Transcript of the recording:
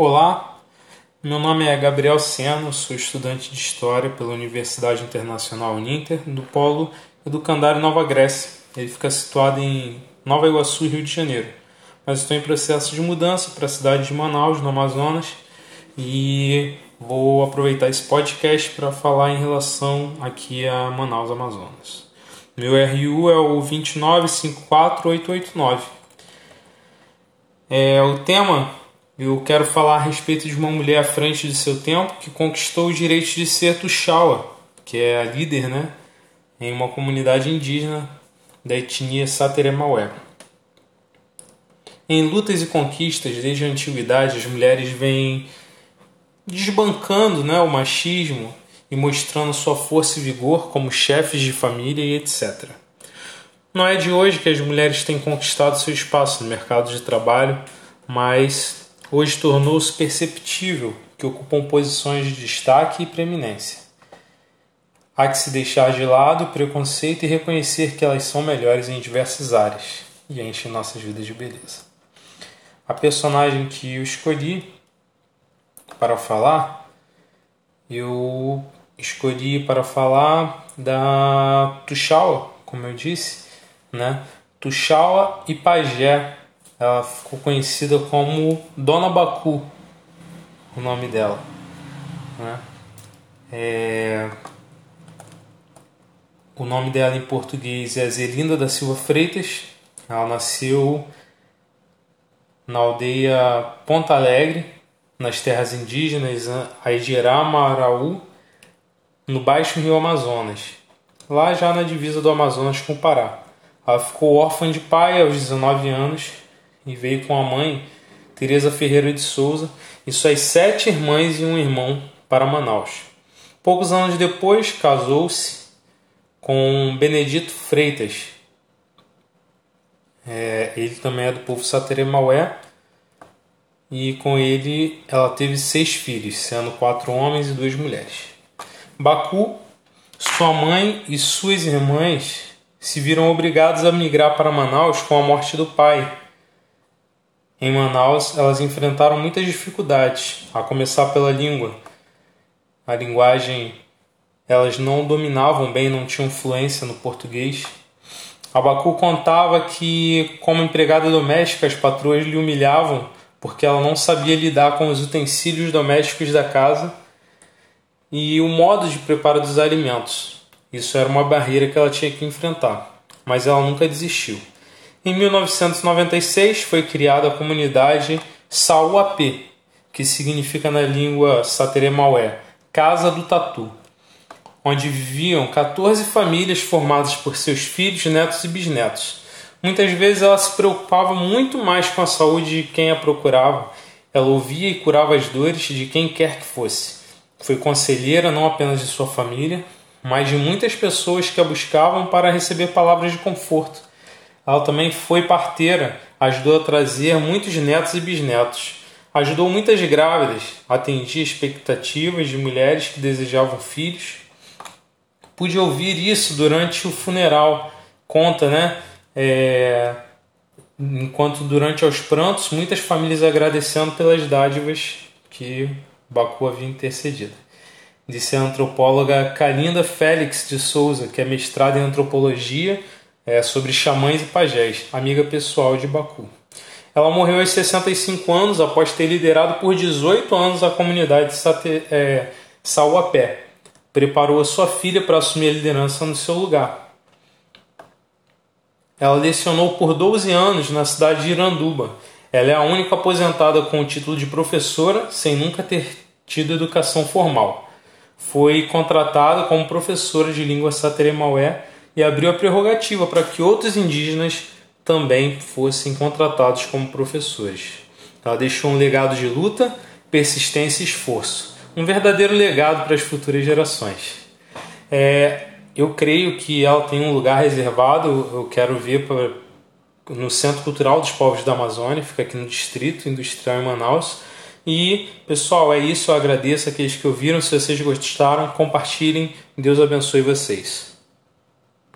Olá, meu nome é Gabriel Seno, sou estudante de História pela Universidade Internacional Uninter, do Polo Educandário Nova Grécia. Ele fica situado em Nova Iguaçu, Rio de Janeiro. Mas estou em processo de mudança para a cidade de Manaus, no Amazonas, e vou aproveitar esse podcast para falar em relação aqui a Manaus, Amazonas. Meu RU é o 2954889. É, o tema eu quero falar a respeito de uma mulher à frente de seu tempo que conquistou o direito de ser Tuxaua, que é a líder né, em uma comunidade indígena da etnia Sateremaué. Em lutas e conquistas desde a antiguidade, as mulheres vêm desbancando né, o machismo e mostrando sua força e vigor como chefes de família e etc. Não é de hoje que as mulheres têm conquistado seu espaço no mercado de trabalho, mas hoje tornou-se perceptível que ocupam posições de destaque e preeminência. Há que se deixar de lado o preconceito e reconhecer que elas são melhores em diversas áreas e enchem nossas vidas de beleza. A personagem que eu escolhi para falar, eu escolhi para falar da Tuxaua, como eu disse, né? Tuxaua e Pajé. Ela ficou conhecida como Dona Bacu, o nome dela. Né? É... O nome dela em português é Zelinda da Silva Freitas. Ela nasceu na aldeia Ponta Alegre, nas terras indígenas Aigirá Maraú, no Baixo Rio Amazonas, lá já na divisa do Amazonas com o Pará. Ela ficou órfã de pai aos 19 anos e veio com a mãe, Teresa Ferreira de Souza, e suas sete irmãs e um irmão para Manaus. Poucos anos depois, casou-se com Benedito Freitas. É, ele também é do povo Sateremaué. E com ele ela teve seis filhos, sendo quatro homens e duas mulheres. Baku, sua mãe e suas irmãs se viram obrigados a migrar para Manaus com a morte do pai. Em Manaus, elas enfrentaram muitas dificuldades, a começar pela língua. A linguagem elas não dominavam bem, não tinham fluência no português. Abacu contava que, como empregada doméstica, as patroas lhe humilhavam porque ela não sabia lidar com os utensílios domésticos da casa e o modo de preparo dos alimentos. Isso era uma barreira que ela tinha que enfrentar, mas ela nunca desistiu. Em 1996 foi criada a comunidade Sauapê, que significa na língua sateremaué Casa do Tatu, onde viviam 14 famílias formadas por seus filhos, netos e bisnetos. Muitas vezes ela se preocupava muito mais com a saúde de quem a procurava. Ela ouvia e curava as dores de quem quer que fosse. Foi conselheira não apenas de sua família, mas de muitas pessoas que a buscavam para receber palavras de conforto. Ela também foi parteira, ajudou a trazer muitos netos e bisnetos. Ajudou muitas grávidas, atendia expectativas de mulheres que desejavam filhos. Pude ouvir isso durante o funeral. Conta, né? É... Enquanto durante os prantos, muitas famílias agradecendo pelas dádivas que Baku havia intercedido. Disse a antropóloga Kalinda Félix de Souza, que é mestrada em antropologia é, sobre xamãs e pajés, amiga pessoal de Baku. Ela morreu aos 65 anos após ter liderado por 18 anos a comunidade Sate, é, Sauapé. Preparou a sua filha para assumir a liderança no seu lugar. Ela lecionou por 12 anos na cidade de Iranduba ela é a única aposentada com o título de professora sem nunca ter tido educação formal. Foi contratada como professora de língua sateremaué e abriu a prerrogativa para que outros indígenas também fossem contratados como professores. Ela deixou um legado de luta, persistência e esforço, um verdadeiro legado para as futuras gerações. É, eu creio que ela tem um lugar reservado, eu quero ver para no Centro Cultural dos Povos da Amazônia, fica aqui no Distrito Industrial em Manaus. E, pessoal, é isso. Eu agradeço aqueles que ouviram. Se vocês gostaram, compartilhem. Deus abençoe vocês.